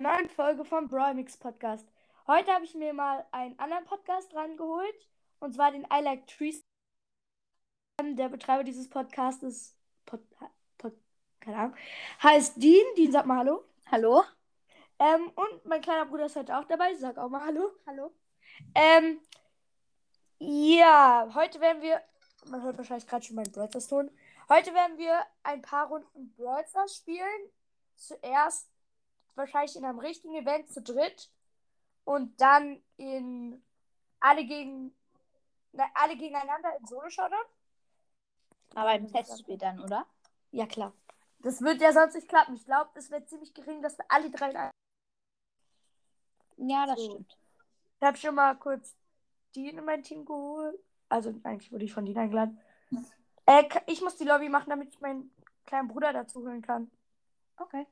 neuen Folge vom Brawlmix Podcast. Heute habe ich mir mal einen anderen Podcast rangeholt, und zwar den I Like Trees. Der Betreiber dieses Podcasts ist, Pod, Pod, keine Ahnung, heißt Dean. Dean, sag mal Hallo. Hallo? Ähm, und mein kleiner Bruder ist heute auch dabei. Sag auch mal Hallo. Hallo? Ähm, ja, heute werden wir, man hört wahrscheinlich gerade schon meinen Brawl Ton. Heute werden wir ein paar Runden Brawl spielen. Zuerst wahrscheinlich in einem richtigen Event zu dritt und dann in alle gegen na, alle gegeneinander in Solo Showdown. Aber im Testspiel dann, oder? Ja, klar. Das wird ja sonst nicht klappen. Ich glaube, es wird ziemlich gering, dass wir alle drei in. Ja, das So. stimmt. Ich habe schon mal kurz Dean in mein Team geholt. Also eigentlich wurde ich von Dean eingeladen. Äh, k- ich muss die Lobby machen, damit ich meinen kleinen Bruder dazu holen kann. Okay.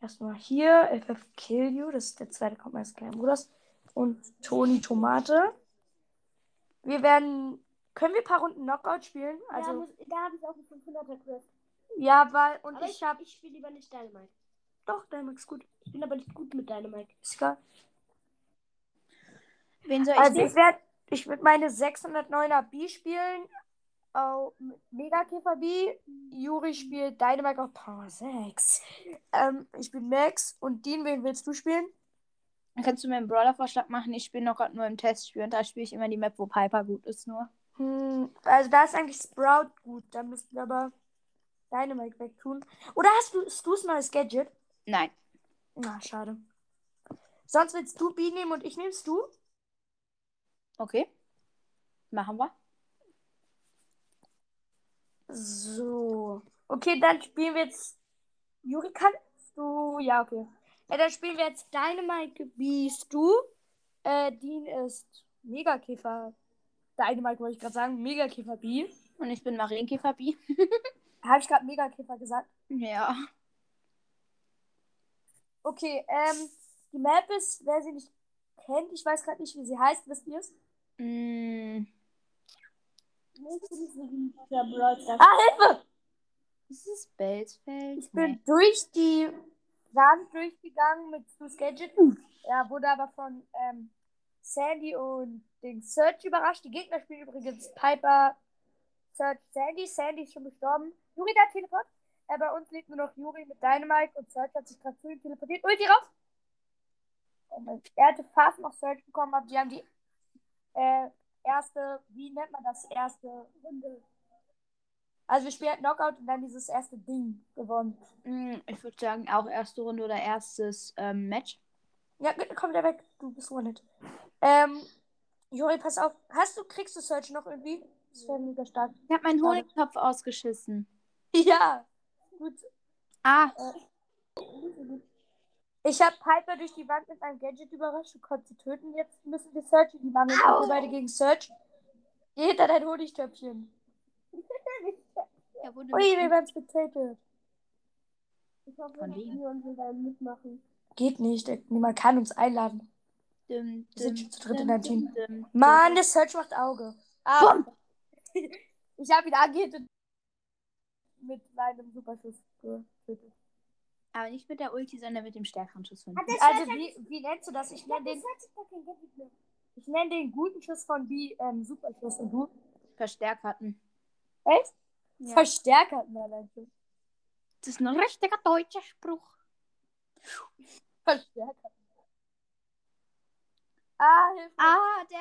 Erstmal hier, FF Kill You, das ist der zweite kommt meines kleinen Bruders. Und Toni Tomate. Wir werden. Können wir ein paar Runden Knockout spielen? Also, Also, da, da habe ich auch einen 500er Quest. ja, weil. Und Aber ich ich, ich spiele lieber nicht Dynamite. Doch, der ist gut. Ich bin aber nicht gut mit Dynamite. Ist egal. Wen soll ich Also, nehmen? ich werde. Ich würde meine 609er B spielen. Oh, Mega Käfer B. Juri spielt Dynamite auf Power 6. Ähm, ich bin Max. Und Dean, wen willst du spielen? Kannst du mir einen Brawler-Vorschlag machen? Ich spiele noch gerade nur im Testspiel und da spiele ich immer die Map, wo Piper gut ist nur. Hm, also da ist eigentlich Sprout gut. Da müssten wir aber Dynamite wegtun. Oder hast du Stu's neues Gadget? Nein. Na, schade. Sonst willst du B nehmen und ich nehmst du? Okay. Machen wir. So. Okay, dann spielen wir jetzt. Juri, kannst du. Ja, okay. Ja, dann spielen wir jetzt Dynamite B du. Äh, Dean ist Megakäfer. Dynamite wollte ich gerade sagen. Megakäfer B. Und ich bin Marienkäfer B. Habe ich gerade Megakäfer gesagt? Ja. Okay, ähm, die Map ist, wer sie nicht kennt, ich weiß gerade nicht, wie sie heißt, wisst ihr es? Mm, Nächste ist ein für Brawl Stars. Ah, Hilfe! ist es? Ich bin Nee. durch die Wand durchgegangen mit Stu's Gadget. Er wurde aber von ähm, Sandy und den Search überrascht. Die Gegner spielen übrigens Piper, Search, Sandy. Sandy ist schon gestorben. Juri, da Teleport. Äh, bei uns lebt nur noch Juri mit Dynamite und Search hat sich gerade zu ihm teleportiert. Ulti raus! Oh mein- Er hatte fast noch Search bekommen, aber die haben die äh, erste, wie nennt man das, erste Runde. Also wir spielen halt Knockout und dann dieses erste Ding gewonnen. Mm, Ich würde sagen, auch erste Runde oder erstes ähm, Match. Ja, bitte komm wieder weg. Du bist wanted. Ähm, Juri, pass auf. Hast du, kriegst du Search noch irgendwie? Das wäre mega stark. Ich habe meinen. Honigtopf ausgeschissen. Ja. Gut. Ah, Ich habe Piper durch die Wand mit einem Gadget überrascht und konnte sie töten. Jetzt müssen wir Search in die Wand. Wir beide gegen Search. Geh hinter dein Honigtöpfchen. Ui, wir werden spectated. Ich hoffe, Von dass wem? wir uns dann mitmachen. Geht nicht. Niemand kann uns einladen. Dim, Wir sind schon zu dritt in dim, einem Team. dim, dim, Mann, der Search macht Auge. Ah. ich habe ihn angehittet. Mit meinem Superschuss getötet. Aber nicht mit der Ulti, sondern mit dem stärkeren Schuss von Hat B. Also, wie, wie nennst du das? Ich nenne den, ich nenn den guten Schuss von B ähm, Superschuss. Und du? Verstärkerten. Echt? Ja. Verstärker. Nein, nein, nein. Das ist ein richtiger deutscher Spruch. Verstärker. Ah, hilf mir. Ah, der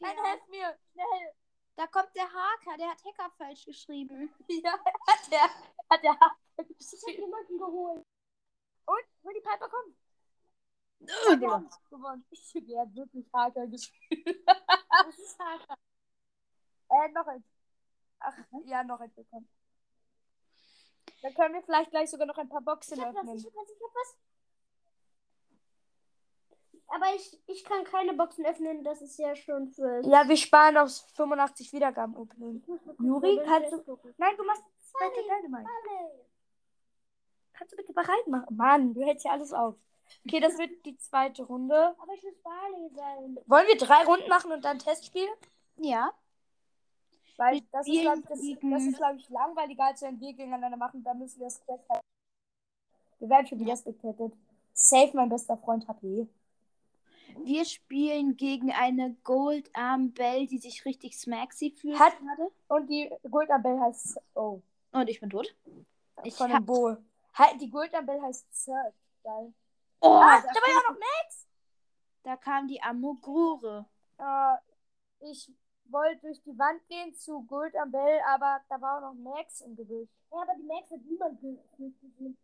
Nein, Haker. helf mir. Schnell. Da kommt der Haker. Der hat Hacker falsch geschrieben. Ja, hat der, hat der Haken Ich habe geschrieben. jemanden geholt. Und, die Piper kommt. Ja, wir haben gewonnen. Ich hat wirklich Haker geschrieben. Das ist hart. Äh, noch eins. Ach, ja, noch eins bekommen. Dann können wir vielleicht gleich sogar noch ein paar Boxen Ich hab was, öffnen. ich hab was, ich hab was. Aber ich, ich kann keine Boxen öffnen, das ist ja schon für. Ja, wir sparen auf 85 Wiedergaben. Juri, kannst du-? Nein, du machst zweite Dynamite. Kannst du bitte bereit machen? Mann, du hältst ja alles auf. Okay, das wird die zweite Runde. Aber ich muss Barley sein. Wollen wir drei Runden machen und dann Testspiel? Ja. Weil Wir das ist, glaube ich, das, das ist, glaub ich, langweiliger, als wenn wir gegeneinander machen. Da müssen wir das Quest halt. Wir werden schon wieder spectated. Safe, mein bester Freund HP. Wir spielen gegen eine Goldarm Bell, die sich richtig smaxy fühlt Hat-. Und die Goldabell heißt. Oh. Und ich bin tot. Ich von dem Bo. Halt, die Goldabell heißt Search. Geil. Oh, ah, da, da war ja auch noch Max. da kam die Amogure. Äh, ich wollte durch die Wand gehen zu Goldabell, aber da war auch noch Max im Gebüsch. Ja, aber die Max hat niemand ge- gesehen.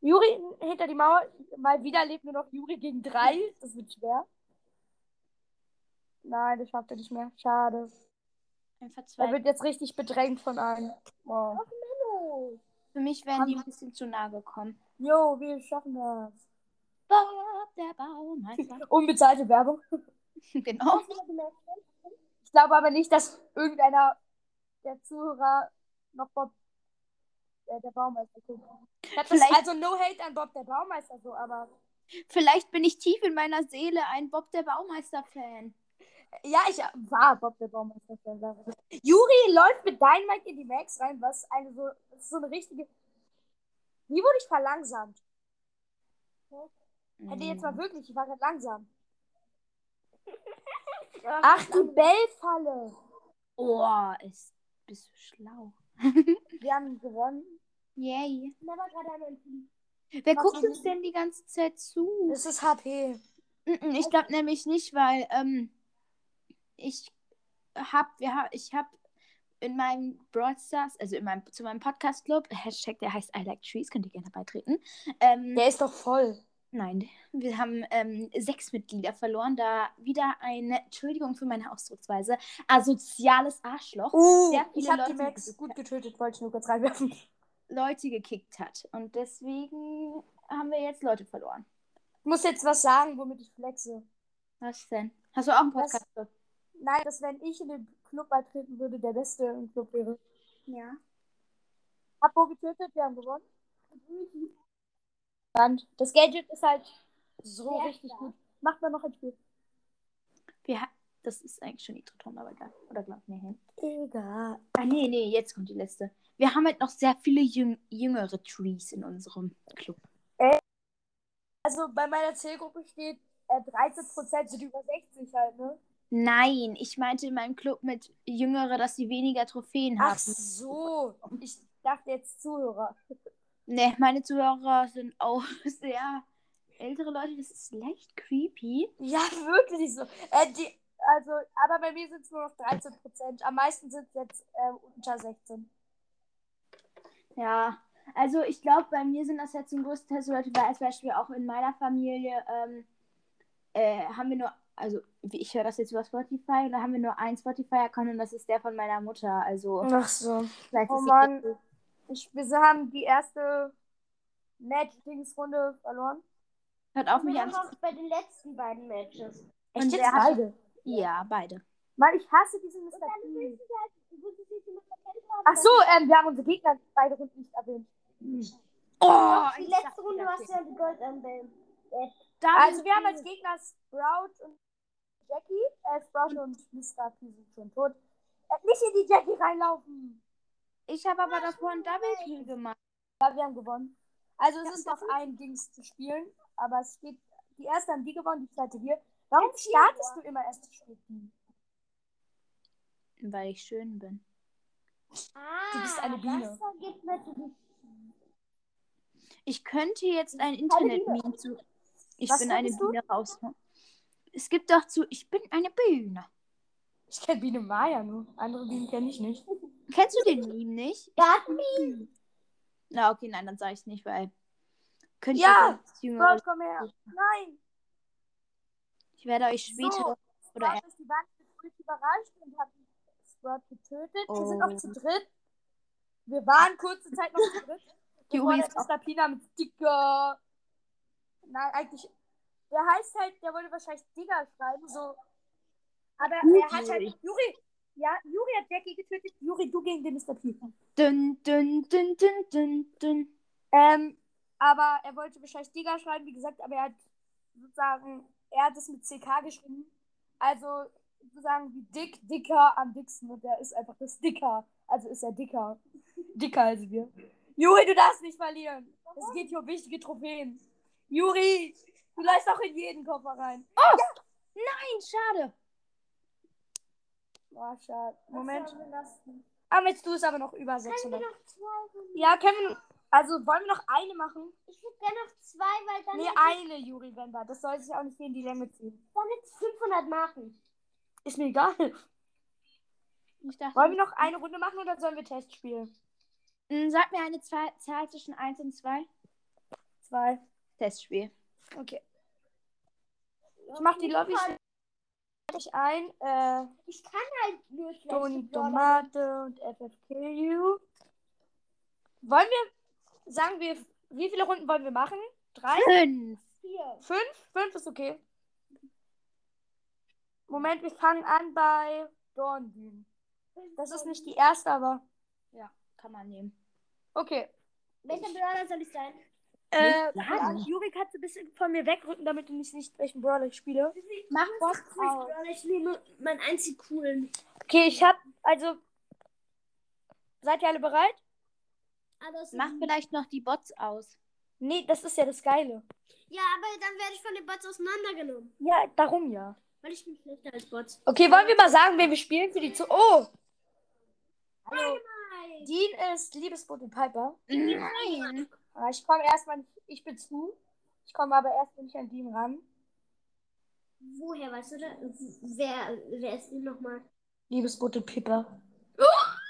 Juri hinter die Mauer. Mal wieder lebt nur noch Juri gegen drei. Das wird schwer. Nein, das schafft er nicht mehr. Schade. Ein Er wird jetzt richtig bedrängt von allen. Wow. Hallo. Für mich wären die ein bisschen zu nah gekommen. Jo, wir schaffen das. Bob, der Baumeister. Unbezahlte Werbung. genau. Ich glaube aber nicht, dass irgendeiner der Zuhörer noch Bob äh, der Baumeister guckt. Vielleicht- also no hate an Bob der Baumeister so, aber Vielleicht bin ich tief in meiner Seele ein Bob der Baumeister-Fan. Ja, ich war Bob der Baumeister. Juri läuft mit Dynamite in die Max rein, was eine so, ist so eine richtige. Wie wurde ich verlangsamt? Hätte jetzt mal wirklich, ich war gerade langsam. Ach, die Bellfalle. Oh, ist, bist du schlau. Wir haben gewonnen. Yay. Wer guckt uns denn die ganze Zeit zu? Das ist HP. Ich glaube nämlich nicht, weil ähm, ich hab, wir hab, ich hab in meinem Broadstars, also in meinem, zu meinem Podcast-Club, Hashtag, der heißt I Like Trees, könnt ihr gerne beitreten. Ähm, Der ist doch voll. Nein, wir haben ähm, sechs Mitglieder verloren, da wieder eine, Entschuldigung für meine Ausdrucksweise, asoziales Arschloch Uh, sehr ich habe die Leute Max gut getötet, wollte ich nur kurz reinwerfen. Leute gekickt hat. Und deswegen haben wir jetzt Leute verloren. Ich muss jetzt was sagen, womit ich flexe. Was denn? Hast du auch einen Was? Nein, dass wenn ich in den Club beitreten würde, der Beste im Club wäre. Ja. Hab Bo getötet, wir haben gewonnen. Und das Gadget ist halt so Sehr richtig stark. gut. Macht man noch ein Spiel. Wir ha das ist eigentlich schon Nitro-Ton, aber egal. Oder glaubt mir hin. Egal. Ah, nee, nee, jetzt kommt die letzte. Wir haben halt noch sehr viele jüng jüngere Trees in unserem Club. Also bei meiner Zielgruppe steht äh, 13% sind über 60 halt, ne? Nein, ich meinte in meinem Club mit Jüngere, dass sie weniger Trophäen Ach haben. so. Ich dachte jetzt Zuhörer. Ne, meine Zuhörer sind auch sehr ältere Leute. Das ist leicht creepy. Ja, wirklich so. Äh, die, also, aber bei mir sind es nur noch 13%. Am meisten sind es jetzt äh, unter 16. Ja, also ich glaube, bei mir sind das jetzt zum größten Teil so Leute, weil als Beispiel auch in meiner Familie ähm, äh, haben wir nur, also wie- ich höre das jetzt über Spotify und da haben wir nur einen Spotify-Account und das ist der von meiner Mutter. Also Ach so. vielleicht Oh Mann. Ich, wir haben die erste Match-Dings-Runde verloren. Hört auf mich Wir an. haben auch bei den letzten beiden Matches. Und Echt jetzt hat- beide? Ja, beide. Mann, ich hasse diesen Mr. P. halt. Ach so, ähm, wir haben unsere Gegner beide Runden nicht erwähnt. Oh, Die ich letzte Runde hast du ja die Gold anwählen. Also wir haben als Gegner Sprout und Jackie. Äh, Sprout und Mr. P sind schon tot. Äh, nicht in die Jackie reinlaufen. Ich habe aber davor einen Double Kill gemacht. Ja, wir haben gewonnen. Also es Ja, ist noch ein Dings zu spielen, aber es steht, die erste haben die gewonnen, die zweite wir. Warum startest du immer erst das Spiel? Weil ich schön bin. Ah, Du bist eine Biene. Ergibt natürlich. Ich könnte jetzt ein Biene. Internet-Meme zu. Ich Was bin eine? Biene raus. Es gibt doch zu. Ich bin eine Biene. Ich kenne Biene Maya nur. Andere Bienen kenne ich nicht. Kennst du den Meme nicht? Garten Na, okay, nein, dann sage ich es nicht, weil. Könnte Ja, Jüngere, Sprout, komm her. Nein. ich werde euch später. So, oder Sprout ist die Wand überrascht und hat Sprout getötet. Wir sind Oh. noch zu dritt. Wir waren kurze Zeit noch zu dritt. Die Uri ist auch- Mr. Pina mit Dicker. Nein, eigentlich. Der heißt halt, der wollte wahrscheinlich Digger schreiben, so. Aber Gut, er hat halt. Juri. Ja, Juri hat Jackie getötet. Juri, du gegen den Mr. P. Dünn, dünn, dünn, dünn, dünn, dünn. Ähm, aber er wollte wahrscheinlich Digger schreiben, wie gesagt, aber er hat sozusagen, er hat es mit CK geschrieben. Also sozusagen wie dick, dicker am dicksten und er ist einfach das Dicker. Also ist er dicker. Dicker als wir. Juri, du darfst nicht verlieren. Es geht hier um wichtige Trophäen. Juri, du läufst auch in jeden Koffer rein. Nein, schade. Oh, schade. Moment. Das denn? Ah, willst du es aber noch über Können wir 600? noch zwei? Ja, können wir. Also wollen wir noch eine machen? Ich würde gerne noch zwei, weil dann, Nee, eine, Juri Wender. Das soll sich auch nicht hier in die Länge ziehen. dann jetzt 500 Marken. Ist mir egal. Ich dachte, Wollen wir noch eine Runde machen oder sollen wir Test spielen? Mm, Sag mir eine Zahl zwischen 1 und 2. Zwei. Testspiel. Okay. Ich mach die Lobby schnell ein. Äh, Ich kann halt nur Toni. Tomate und FFKU. Wollen wir, sagen wir, wie viele Runden wollen wir machen? Drei? Fünf. Vier. Fünf? Fünf ist okay. Moment, wir fangen an bei Dorndün. Das ist nicht die erste, aber Ja, kann man nehmen. okay. Welcher Brawler soll ich sein? Äh, Nicht ja, kannst du ein bisschen von mir wegrücken, damit du nicht siehst, welchen Brawler ich spiele? Mach auf. Brawler, ich nehme meinen einzig coolen. Okay, ich hab, also, seid ihr alle bereit? Das ist- Mach vielleicht noch die Bots aus. Nee, das ist ja das Geile. Ja, aber dann werde ich von den Bots auseinandergenommen. Ja, darum ja. Weil ich bin schlechter als Bots. Okay, wollen wir mal sagen, wen wir spielen für die zu. Oh! Hallo. Dean ist Liebesbote Piper. Nein. Ah, Ich komme erstmal nicht. Ich bin zu. Ich komme aber erstmal nicht an Dean ran. Woher weißt du das? Wer, wer ist denn nochmal? Liebesbote Piper.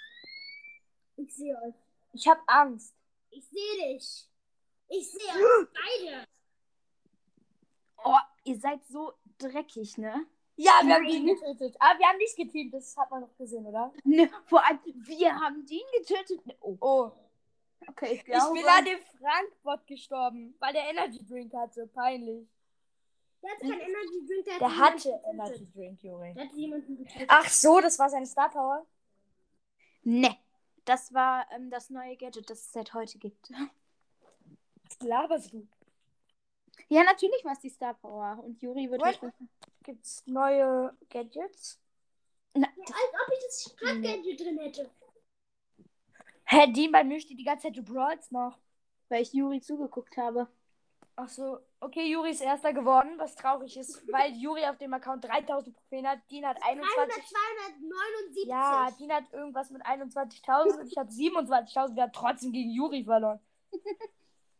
Ich sehe euch. Ich hab Angst. Ich sehe dich. Ich sehe euch beide. Oh, ihr seid so dreckig, ne? Ja, wir haben Dean getötet. Aber wir haben nicht geteamt, das hat man noch gesehen, oder? ne? Vor allem, wir haben den getötet. Oh, Oh. Okay, ich Ich glaube. bin an dem Frankbot gestorben, weil der Energy Drink hatte. Peinlich. Der hat keinen Energy Drink, der, Der hat hatte jemanden Energy. Drink, Juri. Der hat jemanden getötet. Ach so, das war seine Star Power. Ne, das war ähm, das neue Gadget, das es seit heute gibt. Was laberst du? Ja, natürlich war es die Star Power. Und Juri wird What? heute. Gibt's neue Gadgets? Na, Als ob ich das Sprachgadget drin hätte. Hä, Dean bei mir steht die ganze Zeit, du brawlst noch. weil ich Juri zugeguckt habe. Ach so, okay, Juri ist Erster geworden, was traurig ist, weil Juri auf dem Account 3000 Trophäen hat, Dean hat 21. 279. Ja, Dean hat irgendwas mit 21.000 und ich habe 27.000. Wir haben trotzdem gegen Juri verloren.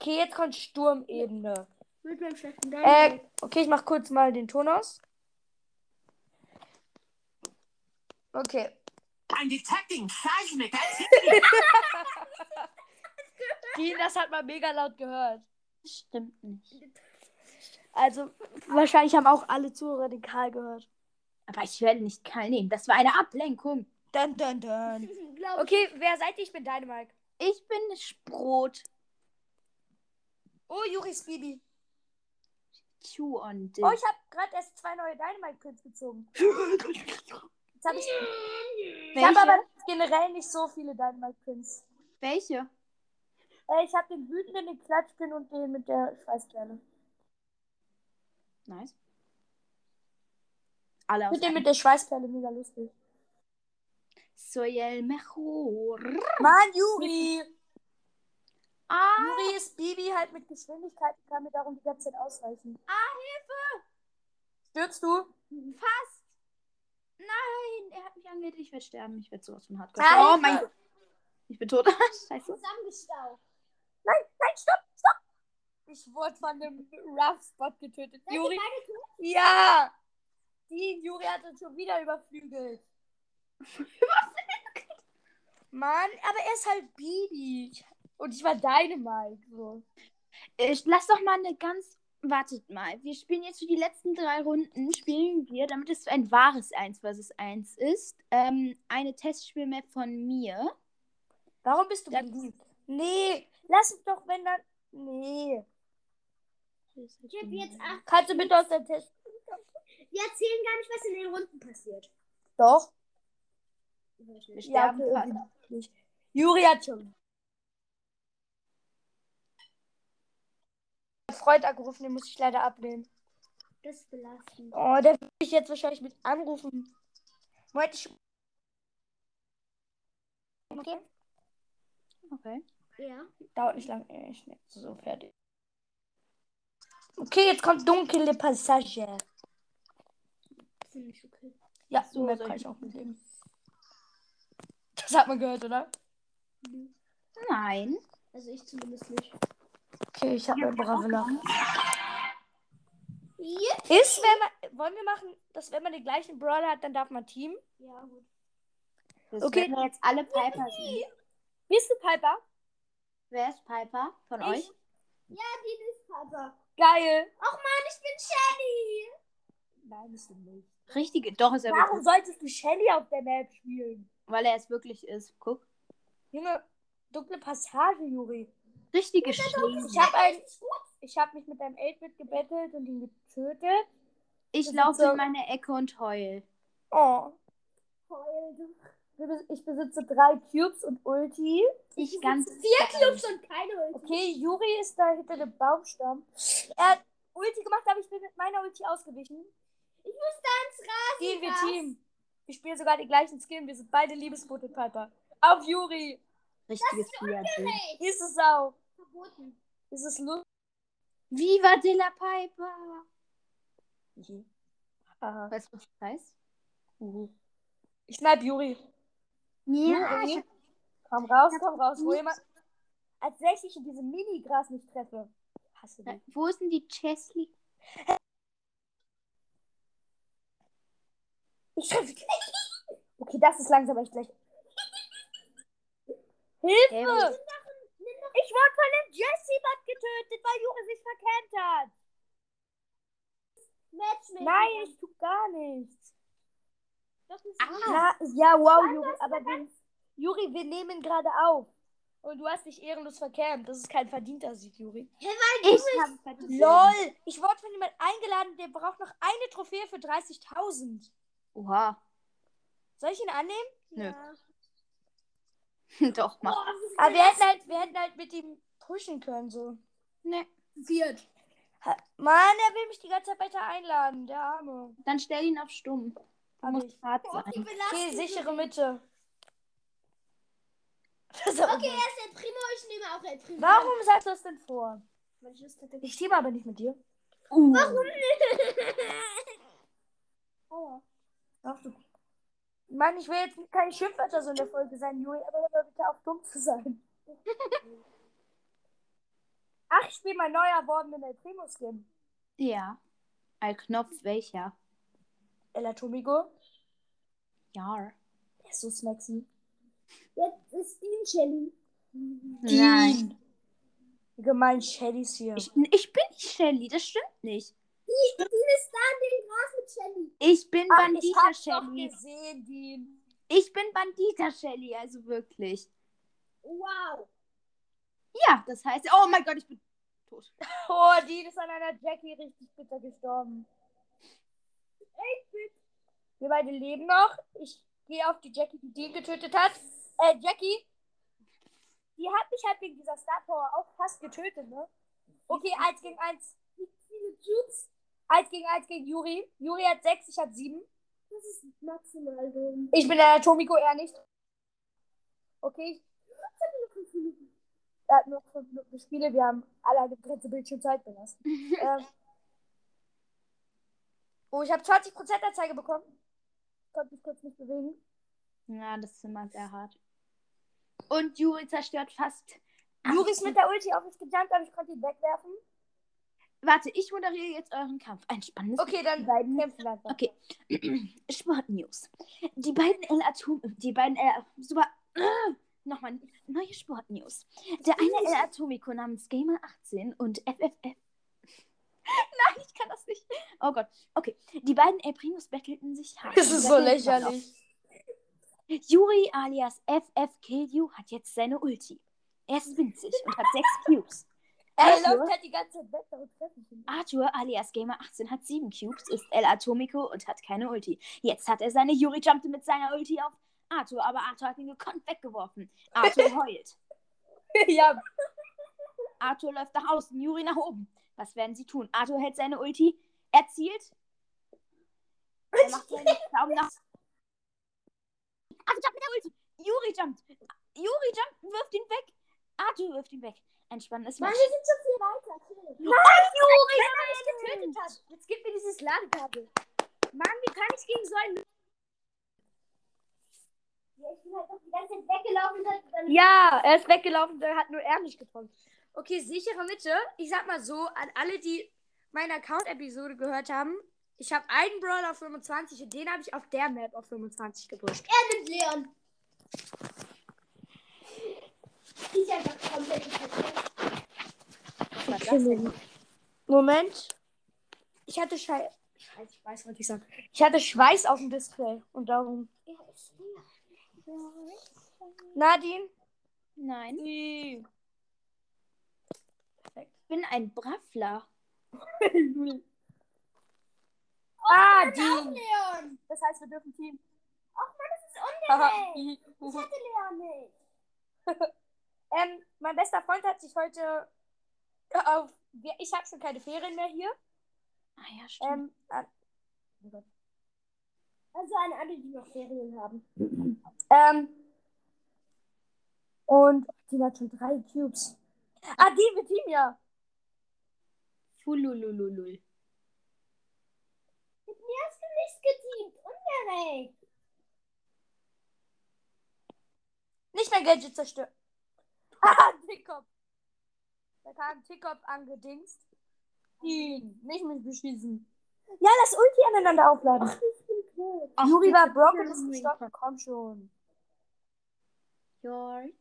Okay, jetzt kommt Sturmebene. Mit meinem schlechten Äh, okay, ich mach kurz mal den Ton aus. Okay. I'm detecting seismic activity. Dean, das hat man mega laut gehört. Stimmt nicht. Also, wahrscheinlich haben auch alle Zuhörer den Karl gehört. Aber ich werde nicht Karl nehmen. Das war eine Ablenkung. Dun, dun, dun. Okay, wer seid ihr? Ich bin Dynamike. Ich bin Sprot. Oh, Juris Bibi. Q on Oh, ich habe gerade erst zwei neue Dynamite-Pins gezogen. Jetzt hab ich ich habe aber generell nicht so viele Dynamite-Pins. Welche? Äh, ich habe den wütenden, den Klatschpin und den mit der Schweißperle. Nice. Alle aus Mit dem mit der Schweißperle, mega lustig. Soy el mejor. Mann, Juri! Ah, Juri ist Bibi halt mit Geschwindigkeit und kann mir darum die ganze Zeit ausweichen. ah, Hilfe! Stürzt du? Fast! Nein, er hat mich angeht. Ich werde sterben. Ich werde sowas von hart. Oh mein! Gott. Ich bin tot. Scheiße. Zusammengestaucht. Nein, nein, stopp, stopp! Ich wurde von einem Rough Spot getötet. Seid Juri? Ja! Die Juri hat uns schon wieder überflügelt. Mann, aber er ist halt Bibi. Und ich war Dynamite. So. Ich, lass doch mal eine ganz. Wartet mal. Wir spielen jetzt für die letzten drei Runden. Spielen wir, damit es ein wahres 1 vs 1 ist, ähm, eine Testspielmap von mir. Warum bist du Das- beliebt? Nee, lass es doch, wenn dann. Nee. Ich habe jetzt acht. Kannst du bitte aus der Test. Wir erzählen gar nicht, was in den Runden passiert. Doch. Wir Ja, sterben irgendwie nicht. Juri hat schon. Freund angerufen, den muss ich leider ablehnen. Das ist belastend. Oh, der will mich jetzt wahrscheinlich mit anrufen. Moment, ich. Okay. Okay. Ja. Dauert nicht lang. Ich nehme so fertig. Okay, jetzt kommt dunkle Passage. Finde ich okay. Ja, So, soll kann ich- ich auch mitleben. Das hat man gehört, oder? Nein. Also ich zumindest nicht. Okay, ich habe eine brave Lock. Jetzt? Ist, wenn man. Wollen wir machen, dass wenn man den gleichen Brawler hat, dann darf man Team? Ja, gut. Das Okay. wir jetzt alle Piper sind. Bist du Piper? Wer ist Piper von Ich. euch? Ja, die ist Papa. Geil. Ach man, ich bin Shelly. Nein, bist du nicht. Richtige. Doch, ist er Warum wirklich. solltest du Shelly auf der Map spielen? Weil er es wirklich ist. Guck. Junge, dunkle Passage, Juri. Richtige Ich Schläge. habe ein, ich habe mich mit einem 8-Bit gebettelt und ihn getötet. Ich das laufe so- in meine Ecke und heul. Oh. Heul. Ich besitze drei Cubes und Ulti. Ich ganz. Vier Clubs und keine Ulti. Okay, Juri ist da hinter dem Baumstamm. Er hat Ulti gemacht, aber ich bin mit meiner Ulti ausgewichen. Ich muss da ins Rasen. Gehen wir Team. Wir spielen sogar die gleichen Skin. Wir sind beide Liebesbote Piper. Auf Juri. Richtiges Biathlon. Ist es auch. Verboten. Ist es lustig? Viva de la Piper. Aha. Weißt du, was das heißt? Ich snipe Juri. Ja, Juri. ich Komm raus, komm raus. Wo jemand. Als ich in diesem Mini-Gras nicht treffe. Hasse dich. Wo ist denn die Chesley? Ich treffe. Okay, das ist langsam echt gleich. Hey, Hilfe! Ich wurde von dem Jesse-Bot getötet, weil Juri sich verkämmt hat. Matchmaking. Nein, ich tu gar nichts. Das ist Na, ja, wow, Juri, aber wir, Juri, wir nehmen gerade auf. Und du hast dich ehrenlos verkämmt. Das ist kein verdienter Sieg, Juri. Ich habe verdient. LOL! Ich wurde von jemand eingeladen, der braucht noch eine Trophäe für 30.000. Oha. Soll ich ihn annehmen? Nö. Ja. Doch, mach. Aber wir hätten halt, wir hätten halt mit ihm pushen können, so. Ne. Viert. Mann, er will mich die ganze Zeit weiter einladen, der Arme. Dann stell ihn auf stumm. Hab ich. belastend. Okay, sichere Mitte. Okay, er ist El Primo, ich nehme auch El Primo. Warum sagst du das denn vor? Ich team aber nicht mit dir. Uh. Aua. Ach du. Mann, ich will jetzt keine Schimpfwörter so in der Folge sein, Juri, aber hör bitte auf, dumm zu sein. Ach, ich spiele mein neu erworbenen El Primo Skin. Ja. Ein Knopf, welcher? El Atomigo. Ja. Der ist so sexy. Jetzt ist Dean Shelly. Nein. Gemein Shellys hier. Ich, ich bin nicht Shelly, das stimmt nicht. Die, ist da in den ah, Gras Shelly. Ich bin Ach, Bandita ich Shelly. gesehen, die. Ich bin Bandita Shelly, also wirklich. Wow. Ja, das heißt. Oh mein Gott, ich bin tot. Oh, die ist an einer Jackie richtig bitter gestorben. Echt bitter. Wir beide leben noch. Ich gehe auf die Jackie, die den getötet hat. Äh, Jackie. Die hat mich halt wegen dieser Star Power auch fast getötet, ne? Okay, eins gegen eins. Wie viele Jutes? 1 gegen 1 gegen Juri. Juri hat 6, ich habe 7. Das ist maximal dumm. Ich bin der Atomico eher nicht. Okay. Er hat nur 5 Minuten Spiele. Wir haben alle eine begrenzte Bildschirmzeit benutzt. ähm. Oh, ich habe 20% Anzeige bekommen. Ich Konnte mich kurz nicht bewegen. Ja, das Zimmer ist immer sehr hart. Und Juri zerstört fast. Juri ist mit der Ulti auf mich gejumpt, aber ich konnte ihn wegwerfen. Warte, ich moderiere jetzt euren Kampf. Ein spannendes Okay, dann Die beiden- kämpfen wir einfach. Okay. Sportnews. Die beiden El Atom, die beiden El, super, äh, nochmal, neue Sportnews. Der eine El Atomico namens Gamer18 und FFF. Nein, ich kann das nicht. Oh Gott. Okay. Die beiden El Primos bettelten sich hart. Das ist so lächerlich. Juri alias FF Kill You hat jetzt seine Ulti. Er ist winzig und hat sechs Cubes. Er Arthur? läuft halt die ganze Zeit weg, darum treffe ich ihn. Arthur alias Gamer18 hat 7 Cubes, ist El Atomico und hat keine Ulti. Jetzt hat er seine Yuri jumpte mit seiner Ulti auf Arthur, aber Arthur hat ihn gekonnt weggeworfen. Arthur heult. ja, Arthur läuft nach außen, Yuri nach oben. Was werden sie tun? Arthur hält seine Ulti, er zielt. Er macht seinen Daumen nach. Arthur jumpt mit der Ulti. Yuri jumpt. Yuri jumpt, wirft ihn weg. Du wirft ihn weg. Ein spannendes Mann, wir sind schon viel weiter. Chill. Nein, Juri, wenn er mich getötet hat. Jetzt gib mir dieses Ladekabel. Mann, wie kann ich gegen so einen... Ja, ich bin halt doch die ganze Zeit weggelaufen. Dann, dann Ja, er ist weggelaufen, da hat nur er mich getroffen. Okay, sichere Mitte. Ich sag mal so, an alle, die meine Account-Episode gehört haben, ich habe einen Brawler auf 25 und den habe ich auf der Map auf 25 gepusht. er nimmt Leon. Ich einfach komplett verkehrt. Moment. Ich hatte Schei Scheiße, ich weiß, was ich sag. Ich hatte Schweiß auf dem Display und darum. Nadine? Nein. Die. Ich bin ein Braffler. Ah, Auch die. Leon. Das heißt, wir dürfen Team. Ach man, das ist Haha. ungerecht. Ich hatte Leon nicht. ähm, mein bester Freund hat sich heute auf. wir- Ich habe schon keine Ferien mehr hier. Ah ja, stimmt. Ähm, an- Also an alle, die noch Ferien haben. ähm, und die hat schon drei Cubes. Ah, die mit ihm ja. Fululululul. Mit mir hast du nicht geteamt. Ungerecht. Nicht mehr Gadget zerstören. Ah, Tickup. Da kam Tickup angedingst. Ihn. Nicht mich beschießen. Ja, lass Ulti aneinander aufladen. Tot. Ach, Juri wir war broken, hier ist gestorben. Komm schon. George.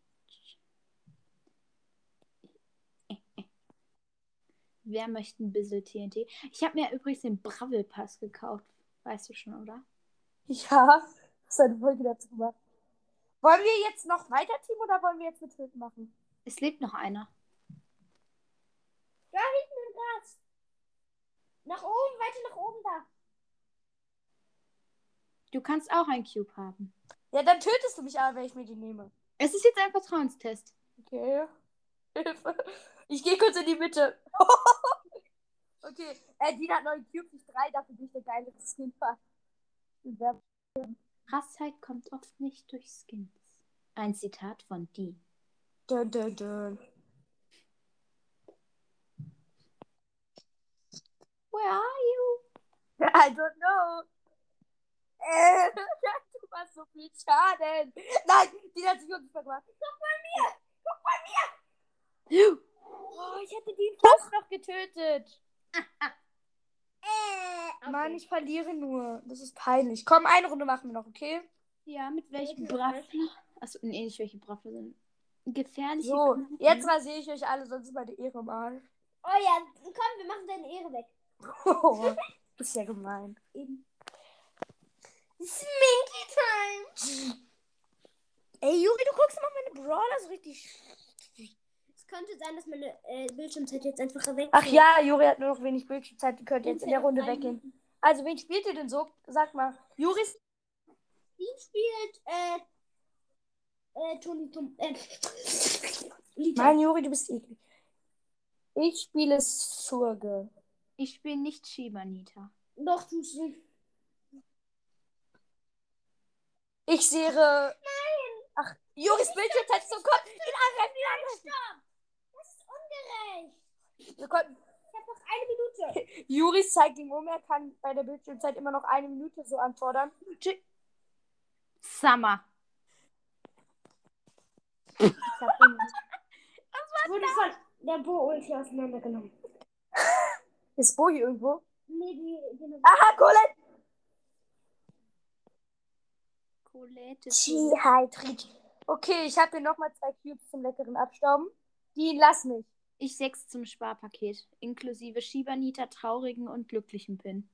Wer möchte ein bisschen TNT? Ich habe mir übrigens den Bravel Pass gekauft. Weißt du schon, oder? Ja, hast eine Folge dazu gemacht. Wollen wir jetzt noch weiter Team oder wollen wir jetzt mit Töten machen? Es lebt noch einer. Da hinten im Gras. Nach oben, weiter nach oben da. Du kannst auch einen Cube haben. Ja, dann tötest du mich aber, wenn ich mir die nehme. Es ist jetzt ein Vertrauenstest. Okay. Hilfe. Ich gehe kurz in die Mitte. okay. Äh, Dina hat neue Cubes, ich drei, dafür bin ich der geile Skin. Krassheit kommt oft nicht durch Skins. Ein Zitat von Dean. Dun, dun, dun. Where are you? I don't know. Äh, du machst so viel Schaden. Nein, die hat sich wirklich gemacht. Guck bei mir. Guck bei mir. Oh, ich hätte die fast noch getötet. Äh, Mann, ich verliere nur. Das ist peinlich. Komm, eine Runde machen wir noch, okay? Ja, mit welchem Welche Braffler? Achso, nee, nicht welche Braffler sind. Gefährliche. So, Charaktere. jetzt rasiere ich euch alle, sonst ist meine Ehre im Arsch. Oh ja, komm, wir machen deine Ehre weg. Oh, ist ja gemein. Eben. Sminky Time. Ey, Juri, du guckst mal meine Brawler so richtig. Es könnte sein, dass meine äh, Bildschirmzeit jetzt einfach weg Ach ja, Juri hat nur noch wenig Bildschirmzeit. Die könnte jetzt in der Runde weggehen. Also, wen spielt ihr denn so? Sag mal. Juri Die spielt, äh, äh, Toni Tom, äh, Lita. Mann, Juri, du bist eklig. Ich spiele Surge. Ich spiele nicht Shibanita. Doch, du. Ich sehe. Nein! Ach, Juris Bildschirmzeit ist so kurz. Ihn angreifen, ihn angreifen. Das ist ungerecht. Wir konnten. Ich habe noch eine Minute. Juris zeigt ihm um, er kann bei der Bildschirmzeit immer noch eine Minute so anfordern. Summer. Ich hab ihn. Wurde von der Bo-Ulti auseinandergenommen. Ist Bo hier irgendwo? Nee, die, die Aha, Colette! Colette. Chihydrid. Okay, ich habe hier nochmal zwei Cubes zum leckeren Abstauben. Die lass mich. Ich sechs zum Sparpaket. Inklusive Shibanita, traurigen und glücklichen Pin.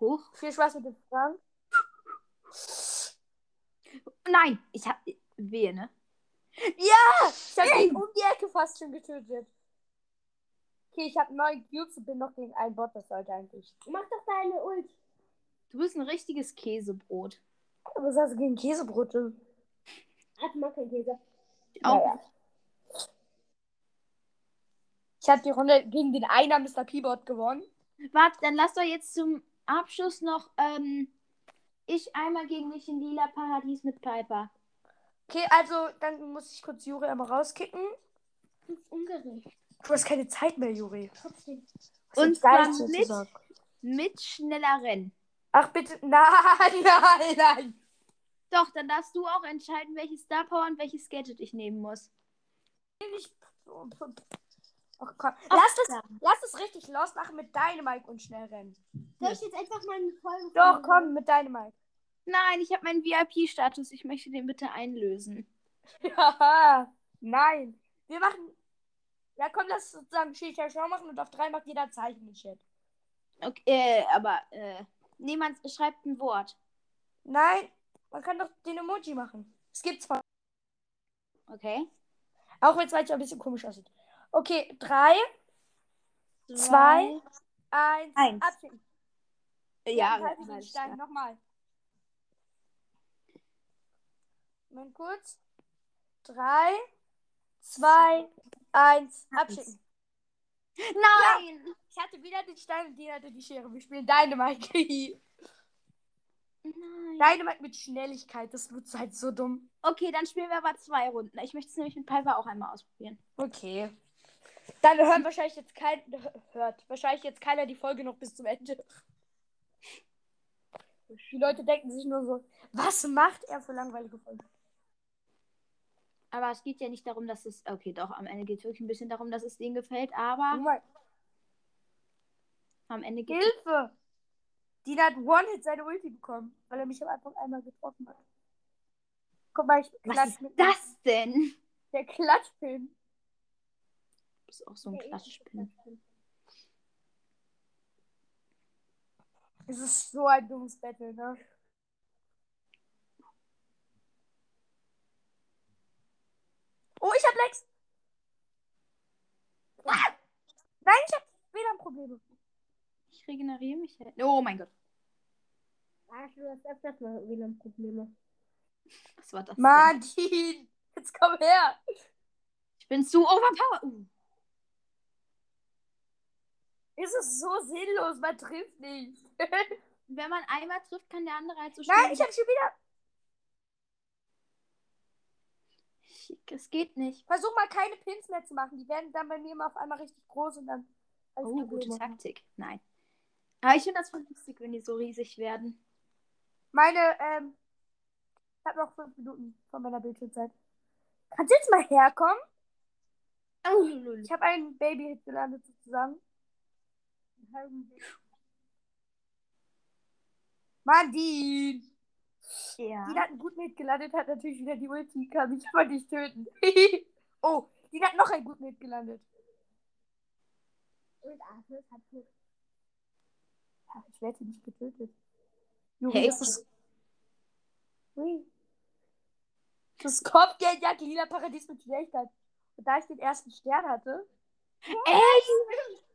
Hoch. Viel Spaß mit dem Frank. Nein, ich hab. Wehe, ne? Ja! Ich habe ihn um die Ecke fast schon getötet. Okay, ich habe neun Cubes und bin noch gegen einen Bot. Das sollte eigentlich. Mach doch deine Ult. Du bist ein richtiges Käsebrot. Was hast du gegen Käsebrote? Ach, mag kein Käse. Auch Naja. Ich habe die Runde gegen den einer Mr. P-Bot gewonnen. Warte, dann lass doch jetzt zum Abschluss noch ähm, ich einmal gegen dich in Lila Paradies mit Piper. Okay, also dann muss ich kurz Juri einmal rauskicken. Das ist ungerecht. Du hast keine Zeit mehr, Juri. Trotzdem. Und zwar mit-? Mit schneller Rennen. Ach bitte, nein, nein, nein. Doch, dann darfst du auch entscheiden, welches Star Power und welches Gadget ich nehmen muss. Ach komm, lass es, ja. lass es richtig losmachen mit Dynamite und schnell rennen. Soll ich jetzt einfach mal eine Folge Doch, komm, mit Dynamite. Nein, ich habe meinen VIP-Status. Ich möchte den bitte einlösen. Ja, nein. Wir machen. Ja, komm, lass sozusagen Show machen und auf drei macht jeder Zeichen im Chat. Okay, äh, aber äh, niemand schreibt ein Wort. Nein, man kann doch den Emoji machen. Es gibt zwar. Okay. Auch wenn es manchmal ein bisschen komisch aussieht. Okay, drei, Zwei. eins, Eins. abschicken. Ja, halt den alles Stein nochmal. Moment kurz. Drei, zwei, eins, abschicken. Nein! Ich hatte wieder den Stein und die hatte die Schere. Wir spielen Dynamite. Nein. Dynamite mit Schnelligkeit. Das wird halt so dumm. Okay, dann spielen wir aber zwei Runden. Ich möchte es nämlich mit Piper auch einmal ausprobieren. Okay. Dann hören wahrscheinlich jetzt kein, hört wahrscheinlich jetzt keiner die Folge noch bis zum Ende. Die Leute denken sich nur so, was macht er für langweilige Folgen? Aber es geht ja nicht darum, dass es. Okay, doch, am Ende geht es wirklich ein bisschen darum, dass es denen gefällt, Oh aber mein, am Ende geht. Hilfe! Dina hat One-Hit seine Ulti bekommen, weil er mich am Anfang einmal getroffen hat. Guck mal, ich Was ist mit das denn? der Klatschpin. Du bist auch so ein Der ist Klatschspin. Es ist so ein dummes Battle, ne? Oh, ich hab Lex! Ah! Nein, ich hab WLAN-Probleme. Ich regeneriere mich. ja. Oh mein Gott. Ah, du hast öfters mal WLAN-Probleme. Was war das? Denn? Martin! Jetzt komm her! Ich bin zu overpowered. Uh. Es ist so sinnlos, man trifft nicht. Wenn man einmal trifft, kann der andere halt so schnell. Nein, ich hab schon wieder. Es geht nicht. Versuch mal keine Pins mehr zu machen. Die werden dann bei mir immer auf einmal richtig groß und dann. alles Oh, gute Probleme. Taktik. Nein. Aber ich finde das voll lustig, wenn die so riesig werden. Meine, ähm. Ich hab noch fünf Minuten von meiner Bildschirmzeit. Kannst du jetzt mal herkommen? Oh. Ich habe einen Baby-Hit gelandet sozusagen. Mandin! Ja. Die hat einen guten Hit gelandet, hat natürlich wieder die Ulti, kann mich aber nicht töten. oh, die hat noch. Und Arthur hat gut. Ja, ich werde nicht getötet. Juri, Hey. das ist. Ui. Das Kopfgeldjagd lila Paradies mit Schnelligkeit. Und da ich den ersten Stern hatte. Echt?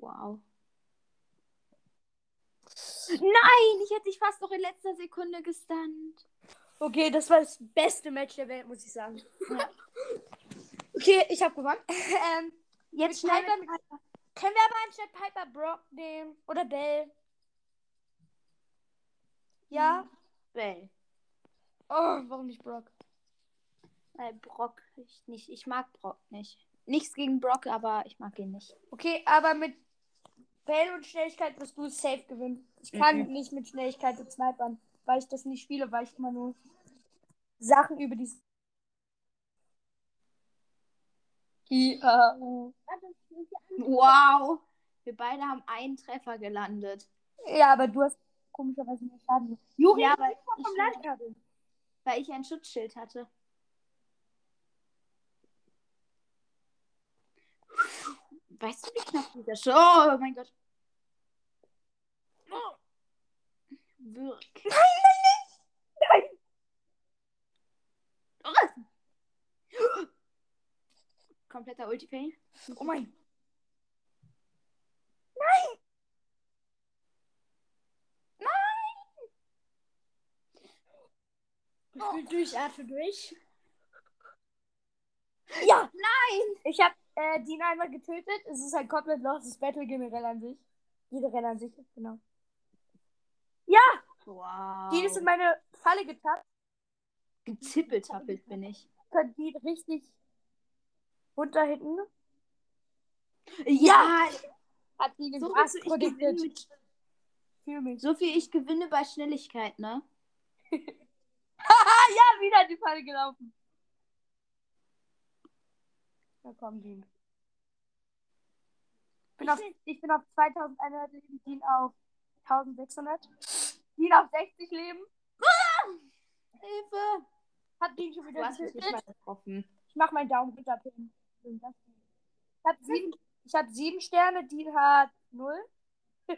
Wow. Nein, ich hätte dich fast noch in letzter Sekunde gestunt. Okay, das war das beste Match der Welt, muss ich sagen. Ja. Okay, ich habe gewonnen. ähm, Jetzt schnell Piper- mit Piper. können wir aber anstatt Piper Brock nehmen? Oder Bell? Ja? Bell. Oh, warum nicht Brock? Weil Brock ich nicht. Ich mag Brock nicht. Nichts gegen Brock, aber ich mag ihn nicht. Okay, aber mit Bell und Schnelligkeit wirst du safe gewinnen. Ich kann Mhm. nicht mit Schnelligkeit und Snipern, weil ich das nicht spiele, weil ich immer nur Sachen über die. Ja. Wow. Wir beide haben einen Treffer gelandet. ja, aber du hast komischerweise mehr Schaden. gemacht. Juri, Ja, vom ich-. Weil ich ein Schutzschild hatte. Weißt du, wie knapp dieser Sch Oh mein Gott. Wirk. Nein! Kompletter Ulti-Fail. Oh mein. Ich bin durch Arthur durch. Ja! Nein! Ich habe äh, Dean einmal getötet. Es ist ein komplett lostes Battle generell an sich. Jede Renner an sich, genau. Ja! Wow. Die sind meine Falle getappt. Gezippeltappelt bin ich. Könnt die richtig runter hinten. Ja, Hat die so viel, ich gewinne mit, so viel ich gewinne bei Schnelligkeit, ne? Haha, ja, wieder die Falle gelaufen. Da kommen die. Ich bin, auf, ich bin auf 2100 Leben, Dean auf 1600. Dean auf 60 Leben. Hilfe! Hat Dean schon wieder getroffen. Ich mach meinen Daumen runter. Ich hab sieben, ich hab sieben Sterne, Dean hat null.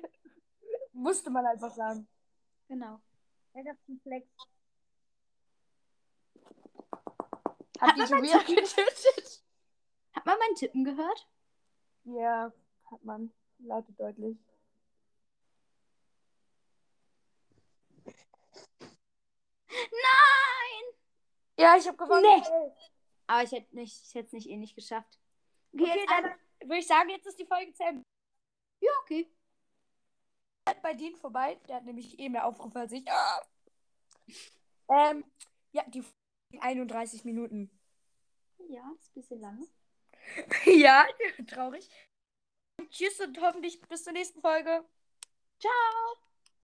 Musste man einfach sagen. Genau. Er hat einen Flex. Hat, Hat die schon wieder getötet? Hat man mein Tippen gehört? Ja, hat man. Lautet deutlich. Nein! Ja, ich habe gewonnen. Nee. Aber ich hätte nicht, ich hätte es nicht eh nicht geschafft. Okay, Okay, dann ein- würde ich sagen, jetzt ist die Folge zu Ende. Ja, okay. Bei denen vorbei. Der hat nämlich eh mehr Aufrufe als ich. Ah. Ähm, ja, die 31 Minuten. Ja, ist ein bisschen lang. ja, traurig. Tschüss und hoffentlich bis zur nächsten Folge. Ciao!